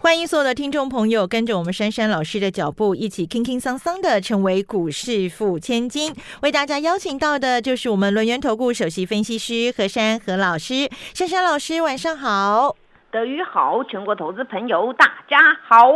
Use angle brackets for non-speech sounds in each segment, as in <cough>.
欢迎所有的听众朋友跟着我们珊珊老师的脚步，一起轻轻桑桑的成为股市富千金。为大家邀请到的就是我们轮源投顾首席分析师何珊何老师。珊珊老师，晚上好。德语好，全国投资朋友大家好。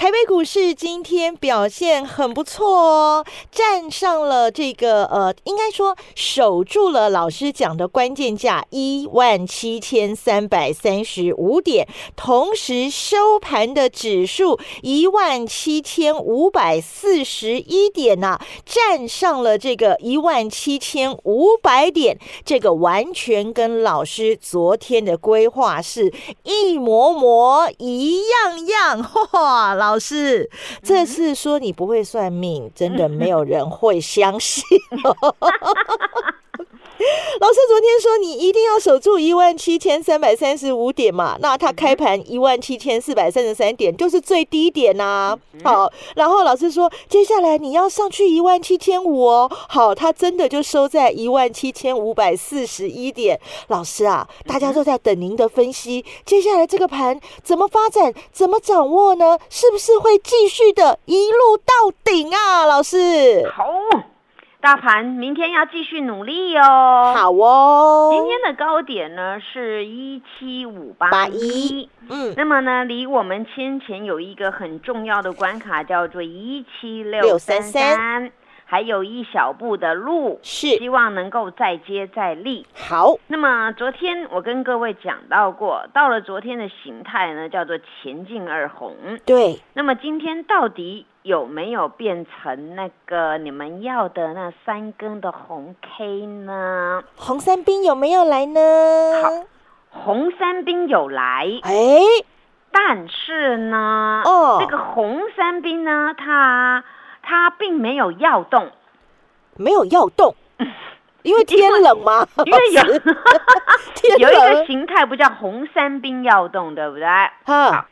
台北股市今天表现很不错哦，站上了这个呃，应该说守住了老师讲的关键价一万七千三百三十五点，同时收盘的指数一万七千五百四十一点呐，站上了这个一万七千五百点，这个完全跟老师昨天的规划是一模模一样样，嚯，老。老师，这次说你不会算命，真的没有人会相信。<laughs> <laughs> 老师昨天说你一定要守住一万七千三百三十五点嘛，那它开盘一万七千四百三十三点就是最低点呐。好，然后老师说接下来你要上去一万七千五哦。好，它真的就收在一万七千五百四十一点。老师啊，大家都在等您的分析，接下来这个盘怎么发展，怎么掌握呢？是不是会继续的一路到顶啊？老师，好。大盘明天要继续努力哦。好哦。今天的高点呢是一七五八一。嗯。那么呢，离我们先前有一个很重要的关卡，叫做一七六三三，还有一小步的路，是希望能够再接再厉。好。那么昨天我跟各位讲到过，到了昨天的形态呢，叫做前进二红。对。那么今天到底？有没有变成那个你们要的那三根的红 K 呢？红三兵有没有来呢？好，红三兵有来，哎，但是呢，哦，这个红三兵呢，它它并没有要动，没有要动，<laughs> 因为天冷吗？因为有 <laughs> 有一个形态不叫红三兵要动，对不对？好。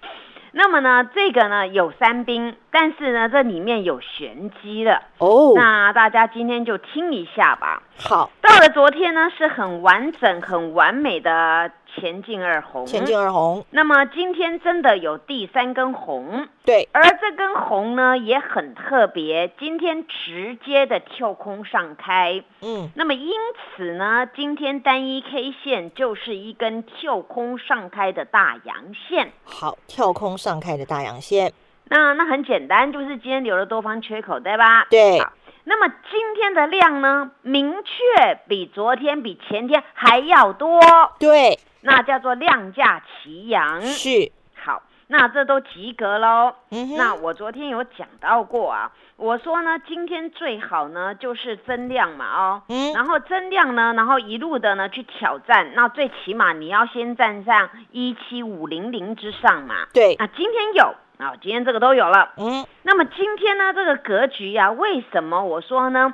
那么呢，这个呢有三兵，但是呢这里面有玄机的哦。那大家今天就听一下吧。好，到了昨天呢是很完整、很完美的。前进二红，前进二红。那么今天真的有第三根红，对。而这根红呢也很特别，今天直接的跳空上开，嗯。那么因此呢，今天单一 K 线就是一根跳空上开的大阳线。好，跳空上开的大阳线。那那很简单，就是今天留了多方缺口，对吧？对。那么今天的量呢，明确比昨天、比前天还要多。对。那叫做量价齐扬，是好，那这都及格喽。嗯那我昨天有讲到过啊，我说呢，今天最好呢就是增量嘛，哦，嗯，然后增量呢，然后一路的呢去挑战，那最起码你要先站上一七五零零之上嘛。对，那，今天有啊，今天这个都有了。嗯，那么今天呢这个格局呀，为什么我说呢？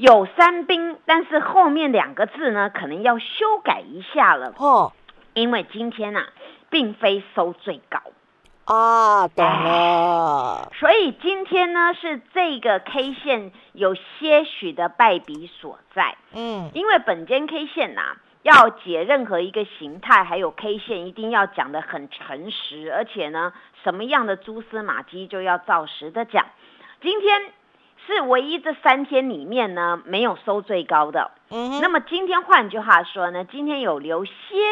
有三兵，但是后面两个字呢，可能要修改一下了哦。因为今天呐，并非收最高啊，懂了。所以今天呢，是这个 K 线有些许的败笔所在。嗯，因为本间 K 线呐，要解任何一个形态，还有 K 线，一定要讲的很诚实，而且呢，什么样的蛛丝马迹就要照实的讲。今天。是唯一这三天里面呢没有收最高的，嗯，那么今天换句话说呢，今天有留些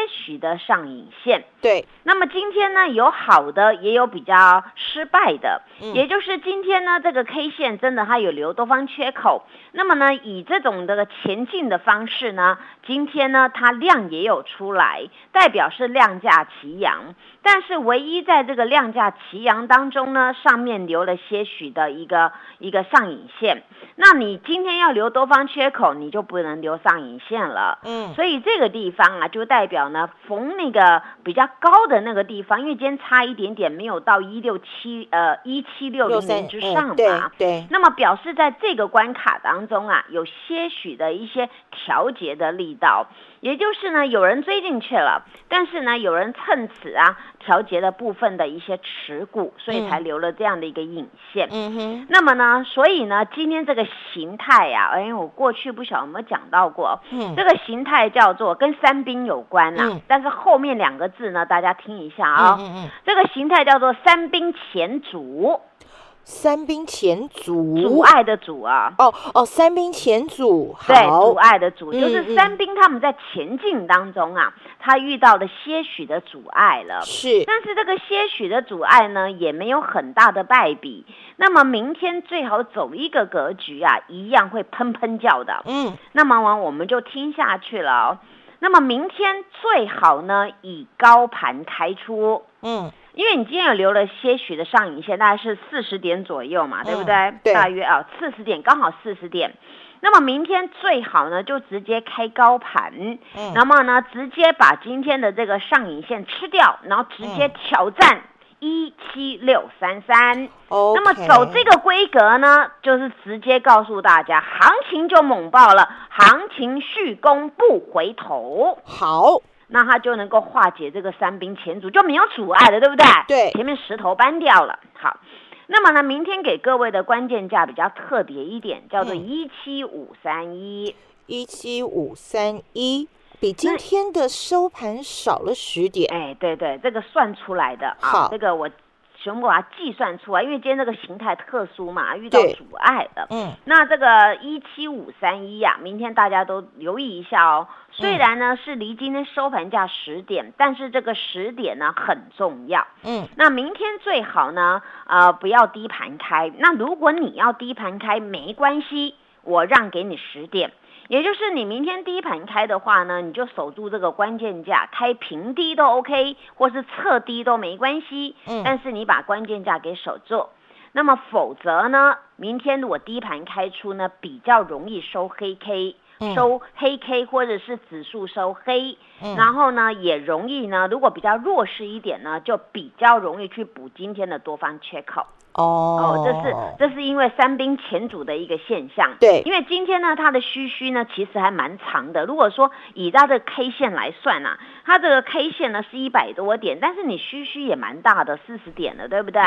许的上影线，对，那么今天呢有好的也有比较失败的，也就是今天呢这个 K 线真的它有留多方缺口，那么呢以这种的前进的方式呢，今天呢它量也有出来，代表是量价齐扬。但是唯一在这个量价齐扬当中呢，上面留了些许的一个一个上影线。那你今天要留多方缺口，你就不能留。由上影线了。嗯，所以这个地方啊，就代表呢，逢那个比较高的那个地方，因为今天差一点点，没有到一六七呃一七六零零之上嘛。对。那么表示在这个关卡当中啊，有些许的一些调节的力道。也就是呢，有人追进去了，但是呢，有人趁此啊调节了部分的一些持股，所以才留了这样的一个影线。嗯哼。那么呢，所以呢，今天这个形态呀，哎，我过去不晓得有没有讲到过。嗯。这个形态叫做跟三兵有关呐。嗯。但是后面两个字呢，大家听一下啊。嗯嗯。这个形态叫做三兵前阻。三兵前阻，阻碍的阻啊！哦哦，三兵前阻，对，阻碍的阻，就是三兵他们在前进当中啊，他遇到了些许的阻碍了。是，但是这个些许的阻碍呢，也没有很大的败笔。那么明天最好走一个格局啊，一样会砰砰叫的。嗯，那么完我们就听下去了哦。那么明天最好呢，以高盘开出。嗯。因为你今天有留了些许的上影线，大概是四十点左右嘛，对不对？对，大约啊，四十点刚好四十点。那么明天最好呢，就直接开高盘，嗯，那么呢，直接把今天的这个上影线吃掉，然后直接挑战一七六三三。哦，那么走这个规格呢，就是直接告诉大家，行情就猛爆了，行情续攻不回头。好。那它就能够化解这个三兵前阻，就没有阻碍了，对不对？对，前面石头搬掉了。好，那么呢，明天给各位的关键价比较特别一点，叫做一七五三一，一七五三一，比今天的收盘少了十点。哎，对对，这个算出来的啊，这个我。全部把它计算出来，因为今天这个形态特殊嘛，遇到阻碍的。嗯，那这个一七五三一呀，明天大家都留意一下哦。虽然呢是离今天收盘价十点，但是这个十点呢很重要。嗯，那明天最好呢，呃，不要低盘开。那如果你要低盘开，没关系，我让给你十点。也就是你明天低盘开的话呢，你就守住这个关键价，开平低都 OK，或是侧低都没关系。嗯，但是你把关键价给守住，那么否则呢，明天如果低盘开出呢，比较容易收黑 K，收黑 K 或者是指数收黑，然后呢也容易呢，如果比较弱势一点呢，就比较容易去补今天的多方缺口。哦，这是这是因为三兵前主的一个现象。对，因为今天呢，它的虚虚呢，其实还蛮长的。如果说以它的 K 线来算呢，它这个 K 线呢是一百多点，但是你虚虚也蛮大的，四十点了，对不对？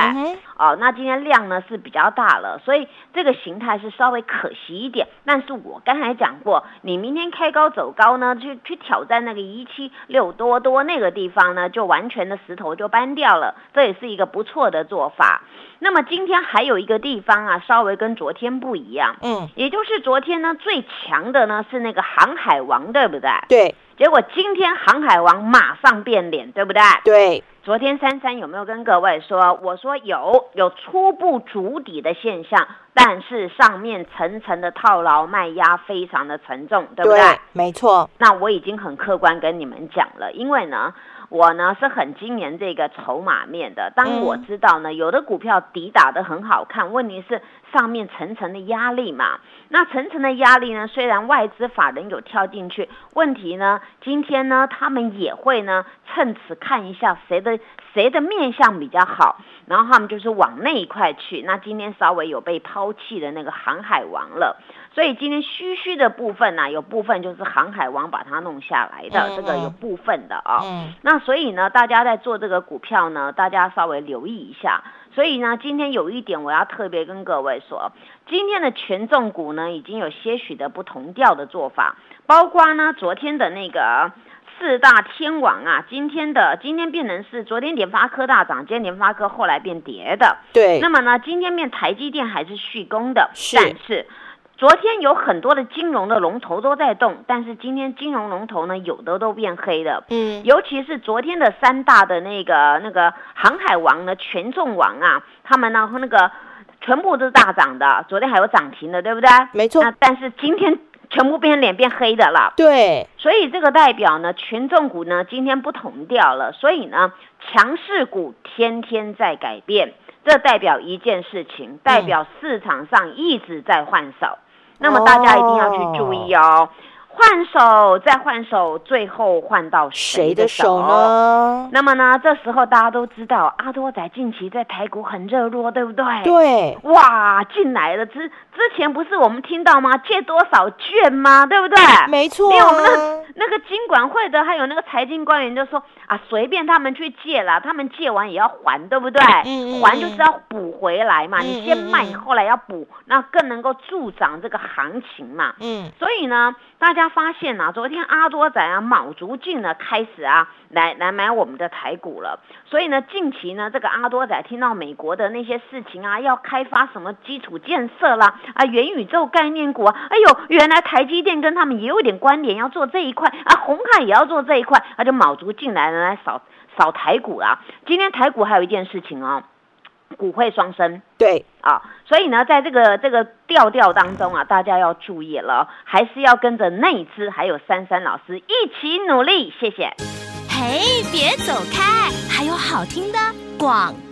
哦，那今天量呢是比较大了，所以这个形态是稍微可惜一点。但是我刚才讲过，你明天开高走高呢，去去挑战那个一七六多多那个地方呢，就完全的石头就搬掉了，这也是一个不错的做法。那么今天还有一个地方啊，稍微跟昨天不一样，嗯，也就是昨天呢最强的呢是那个航海王，对不对？对。结果今天航海王马上变脸，对不对？对。昨天珊珊有没有跟各位说？我说有，有初步筑底的现象，但是上面层层的套牢卖压非常的沉重，对不对？没错。那我已经很客观跟你们讲了，因为呢。我呢是很今年这个筹码面的，当我知道呢，有的股票底打的很好看，问题是上面层层的压力嘛。那层层的压力呢，虽然外资法人有跳进去，问题呢，今天呢他们也会呢趁此看一下谁的谁的面相比较好，然后他们就是往那一块去。那今天稍微有被抛弃的那个航海王了。所以今天虚虚的部分呢，有部分就是航海王把它弄下来的，这个有部分的啊。那所以呢，大家在做这个股票呢，大家稍微留意一下。所以呢，今天有一点我要特别跟各位说，今天的权重股呢，已经有些许的不同调的做法，包括呢，昨天的那个四大天王啊，今天的今天变成是昨天联发科大涨，今天联发科后来变跌的。对。那么呢，今天变台积电还是续攻的，是。但是。昨天有很多的金融的龙头都在动，但是今天金融龙头呢，有的都变黑了。嗯，尤其是昨天的三大的那个那个航海王呢，权重王啊，他们呢和那个全部都是大涨的，昨天还有涨停的，对不对？没错。但是今天全部变脸变黑的了。对。所以这个代表呢，权重股呢今天不同调了。所以呢，强势股天天在改变，这代表一件事情，代表市场上一直在换手。那么大家一定要去注意哦，换手再换手，最后换到谁的手呢？那么呢？这时候大家都知道，阿多仔近期在台股很热络，对不对？对，哇，进来了之之前不是我们听到吗？借多少券吗？对不对？没错。因为我们的那个金管会的，还有那个财经官员就说啊，随便他们去借了，他们借完也要还，对不对？嗯嗯。还就是要补回来嘛，你先卖，后来要补，那更能够助长这个行情嘛。嗯。所以呢，大家发现啊，昨天阿多仔啊，卯足劲呢，开始啊，来来买我们的台股了。所以呢，近期呢，这个阿多仔听到美国的那些事情啊，要开发什么基础建设啦，啊，元宇宙概念股啊，哎呦，原来台积电跟他们也有点关联，要做这一块啊，红海也要做这一块，他就卯足劲来来扫扫台股啦。今天台股还有一件事情哦。股会双生，对啊，所以呢，在这个这个调调当中啊，大家要注意了，还是要跟着内资还有珊珊老师一起努力。谢谢。嘿，别走开，还有好听的广告。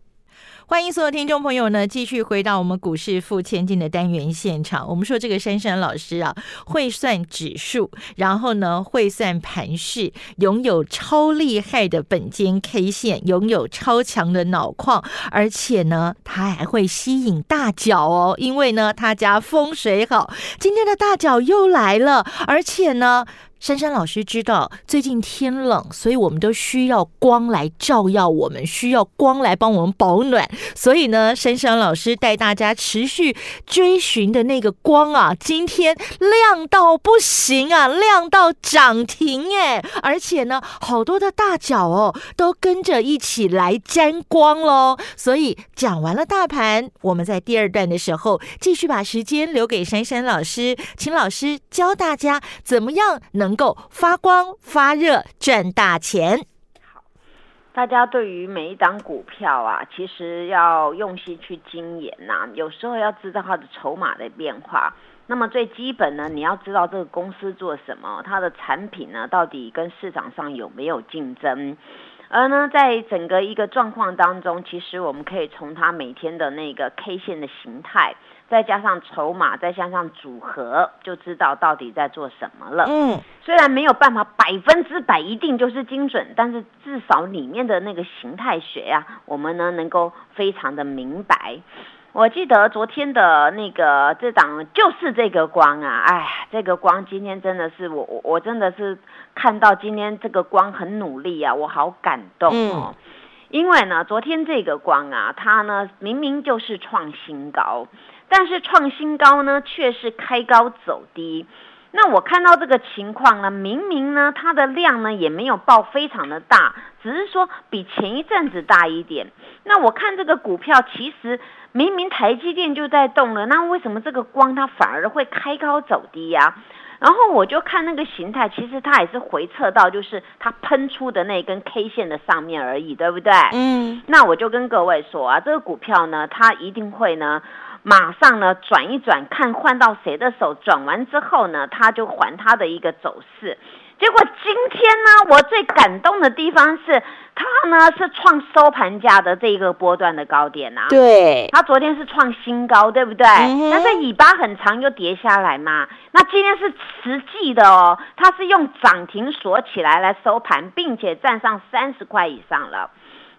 欢迎所有听众朋友呢，继续回到我们股市付千金的单元现场。我们说这个珊珊老师啊，会算指数，然后呢会算盘势，拥有超厉害的本间 K 线，拥有超强的脑矿，而且呢，他还会吸引大脚哦，因为呢他家风水好。今天的大脚又来了，而且呢。珊珊老师知道最近天冷，所以我们都需要光来照耀，我们需要光来帮我们保暖。所以呢，珊珊老师带大家持续追寻的那个光啊，今天亮到不行啊，亮到涨停哎！而且呢，好多的大脚哦，都跟着一起来沾光喽。所以讲完了大盘，我们在第二段的时候继续把时间留给珊珊老师，请老师教大家怎么样能。能够发光发热赚大钱。好，大家对于每一档股票啊，其实要用心去精研呐。有时候要知道它的筹码的变化。那么最基本呢，你要知道这个公司做什么，它的产品呢到底跟市场上有没有竞争。而呢，在整个一个状况当中，其实我们可以从它每天的那个 K 线的形态。再加上筹码，再加上组合，就知道到底在做什么了。嗯，虽然没有办法百分之百一定就是精准，但是至少里面的那个形态学呀，我们呢能够非常的明白。我记得昨天的那个这档就是这个光啊，哎，这个光今天真的是我我我真的是看到今天这个光很努力啊，我好感动哦。因为呢，昨天这个光啊，它呢明明就是创新高。但是创新高呢，却是开高走低。那我看到这个情况呢，明明呢它的量呢也没有爆非常的大，只是说比前一阵子大一点。那我看这个股票，其实明明台积电就在动了，那为什么这个光它反而会开高走低呀？然后我就看那个形态，其实它也是回撤到就是它喷出的那根 K 线的上面而已，对不对？嗯。那我就跟各位说啊，这个股票呢，它一定会呢。马上呢转一转，看换到谁的手，转完之后呢，他就还他的一个走势。结果今天呢，我最感动的地方是，它呢是创收盘价的这一个波段的高点呐。对，它昨天是创新高，对不对？但是尾巴很长又跌下来嘛。那今天是实际的哦，它是用涨停锁起来来收盘，并且站上三十块以上了。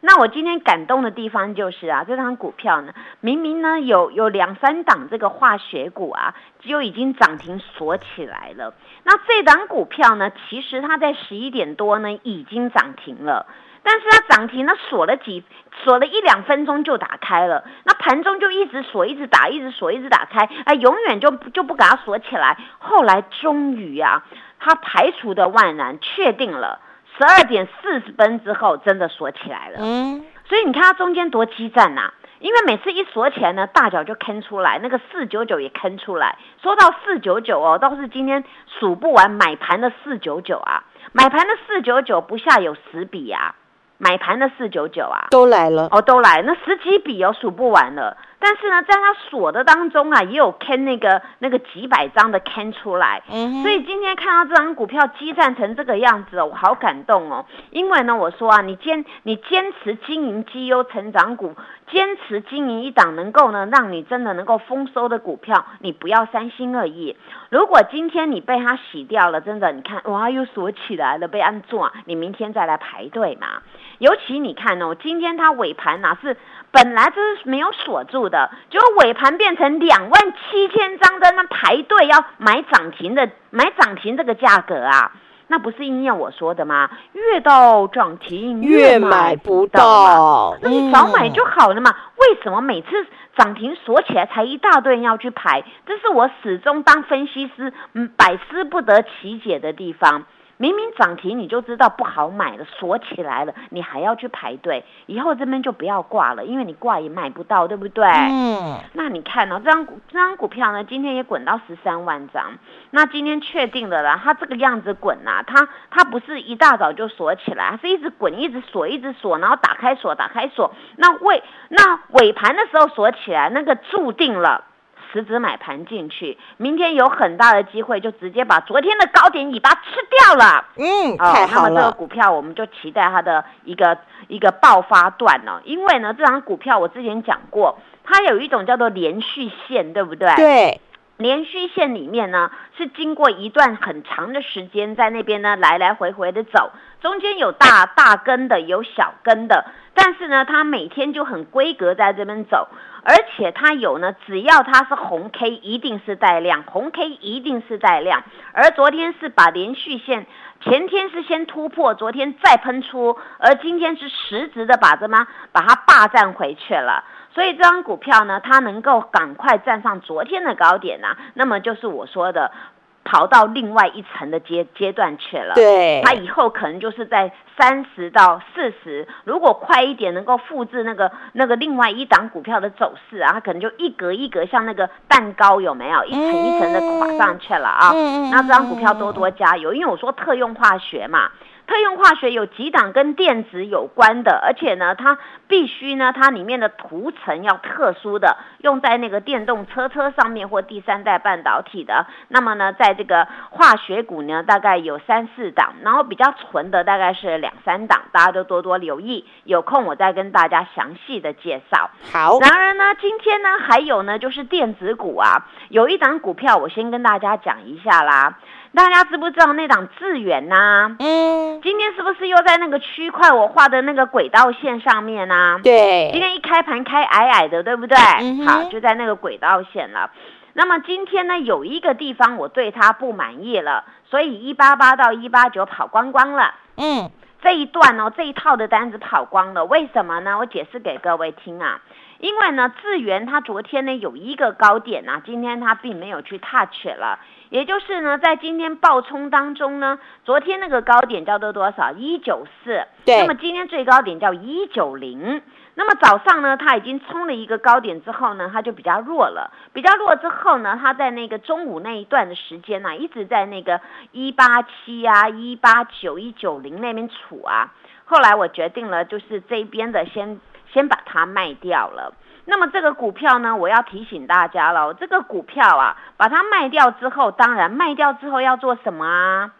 那我今天感动的地方就是啊，这张股票呢，明明呢有有两三档这个化学股啊，就已经涨停锁起来了。那这档股票呢，其实它在十一点多呢已经涨停了。但是它涨停呢，锁了几锁了一两分钟就打开了，那盘中就一直锁，一直打，一直锁，一直打开，哎，永远就就不给它锁起来。后来终于啊，它排除的万难，确定了十二点四十分之后真的锁起来了。嗯，所以你看它中间多激战呐，因为每次一锁起来呢，大脚就坑出来，那个四九九也坑出来。说到四九九哦，倒是今天数不完买盘的四九九啊，买盘的四九九不下有十笔啊。买盘的四九九啊，都来了哦，都来，那十几笔哦，数不完了。但是呢，在它锁的当中啊，也有 can 那个那个几百张的 can 出来，所以今天看到这张股票激战成这个样子，我好感动哦。因为呢，我说啊，你坚你坚持经营绩优成长股，坚持经营一档能够呢让你真的能够丰收的股票，你不要三心二意。如果今天你被它洗掉了，真的，你看哇，又锁起来了，被按住，你明天再来排队嘛。尤其你看哦，今天它尾盘哪是本来就是没有锁住的，结果尾盘变成两万七千张在那排队要买涨停的，买涨停这个价格啊，那不是应验我说的吗？越到涨停越买不到，那你早买就好了嘛。为什么每次涨停锁起来才一大堆人要去排？这是我始终当分析师嗯百思不得其解的地方。明明涨停你就知道不好买了，锁起来了，你还要去排队，以后这边就不要挂了，因为你挂也买不到，对不对？嗯。那你看哦，这张股这张股票呢，今天也滚到十三万张。那今天确定的了，它这个样子滚呐，它它不是一大早就锁起来，是一直滚，一直锁，一直锁，然后打开锁，打开锁。那尾那尾盘的时候锁起来，那个注定了。辞职买盘进去，明天有很大的机会，就直接把昨天的高点尾巴吃掉了。嗯，太好了。那么这个股票，我们就期待它的一个一个爆发段呢。因为呢，这张股票我之前讲过，它有一种叫做连续线，对不对？对。连续线里面呢，是经过一段很长的时间在那边呢来来回回的走，中间有大大根的，有小根的，但是呢，它每天就很规格在这边走，而且它有呢，只要它是红 K，一定是带量，红 K 一定是带量，而昨天是把连续线，前天是先突破，昨天再喷出，而今天是实质的把这么把它霸占回去了。所以这张股票呢，它能够赶快站上昨天的高点呐，那么就是我说的，跑到另外一层的阶阶段去了。对，它以后可能就是在三十到四十，如果快一点能够复制那个那个另外一档股票的走势啊，它可能就一格一格像那个蛋糕有没有一层一层的垮上去了啊？那这张股票多多加油，因为我说特用化学嘛。特用化学有几档跟电子有关的，而且呢，它必须呢，它里面的涂层要特殊的，用在那个电动车车上面或第三代半导体的。那么呢，在这个化学股呢，大概有三四档，然后比较纯的大概是两三档，大家都多多留意。有空我再跟大家详细的介绍。好，然而呢，今天呢，还有呢，就是电子股啊，有一档股票，我先跟大家讲一下啦。大家知不知道那档智远呐？嗯，今天是不是又在那个区块我画的那个轨道线上面呢？对，今天一开盘开矮矮的，对不对？好，就在那个轨道线了。那么今天呢，有一个地方我对它不满意了，所以一八八到一八九跑光光了。嗯，这一段哦，这一套的单子跑光了，为什么呢？我解释给各位听啊。因为呢，智源它昨天呢有一个高点呐，今天它并没有去 touch 了。也就是呢，在今天爆冲当中呢，昨天那个高点叫做多少？一九四。对。那么今天最高点叫一九零。那么早上呢，它已经冲了一个高点之后呢，它就比较弱了。比较弱之后呢，它在那个中午那一段的时间呢，一直在那个一八七啊、一八九、一九零那边处啊。后来我决定了，就是这边的先先把它卖掉了。那么这个股票呢，我要提醒大家了，这个股票啊，把它卖掉之后，当然卖掉之后要做什么啊？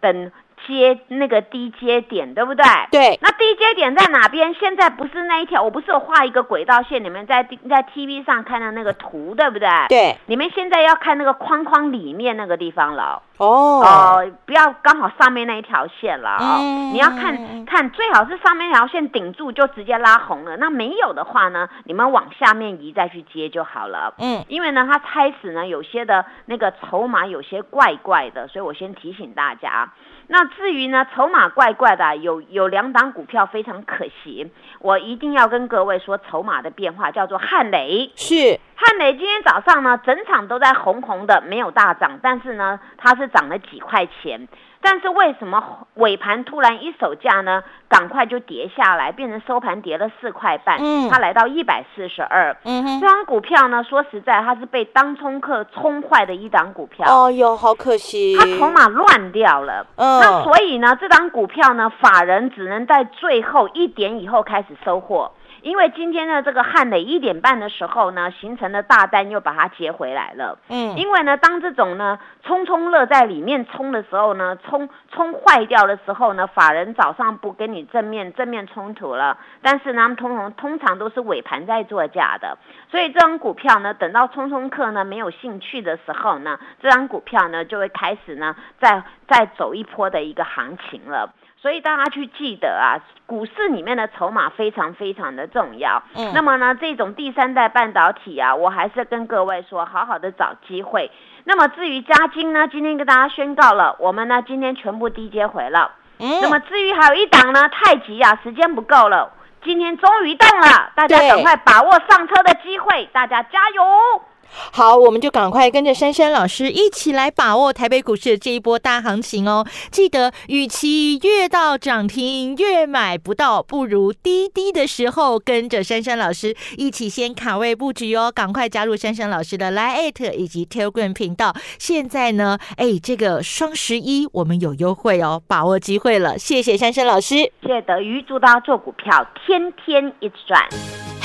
等接那个低阶点，对不对？对。那低阶点在哪边？现在不是那一条，我不是有画一个轨道线，你们在在 TV 上看到那个图，对不对？对。你们现在要看那个框框里面那个地方了。哦，哦，不要刚好上面那一条线了啊，你要看看最好是上面那条线顶住就直接拉红了，那没有的话呢，你们往下面移再去接就好了。嗯，因为呢，它开始呢有些的那个筹码有些怪怪的，所以我先提醒大家。那至于呢，筹码怪怪的，有有两档股票非常可惜，我一定要跟各位说筹码的变化，叫做汉雷。是汉雷今天早上呢，整场都在红红的，没有大涨，但是呢，它是涨了几块钱。但是为什么尾盘突然一手价呢？赶快就跌下来，变成收盘跌了四块半。嗯，它来到一百四十二。嗯哼，这张股票呢，说实在，它是被当冲客冲坏的一档股票。哦哟，好可惜，它筹码乱掉了。嗯，那所以呢，这张股票呢，法人只能在最后一点以后开始收货。因为今天的这个汉磊一点半的时候呢，形成的大单又把它接回来了。嗯，因为呢，当这种呢冲冲乐在里面冲的时候呢，冲冲坏掉的时候呢，法人早上不跟你正面正面冲突了，但是呢，通通通常都是尾盘在做价的，所以这张股票呢，等到冲冲客呢没有兴趣的时候呢，这张股票呢就会开始呢再再走一波的一个行情了。所以大家去记得啊，股市里面的筹码非常非常的重要。嗯，那么呢，这种第三代半导体啊，我还是跟各位说，好好的找机会。那么至于加金呢，今天跟大家宣告了，我们呢今天全部低接回了。嗯，那么至于还有一档呢，太极啊，时间不够了，今天终于动了，大家赶快把握上车的机会，大家加油。好，我们就赶快跟着珊珊老师一起来把握台北股市的这一波大行情哦。记得，与其越到涨停越买不到，不如低低的时候跟着珊珊老师一起先卡位布局哦。赶快加入珊珊老师的 Line 以及 Telegram 频道。现在呢，哎，这个双十一我们有优惠哦，把握机会了。谢谢珊珊老师，谢谢德瑜，祝大家做股票天天一直赚。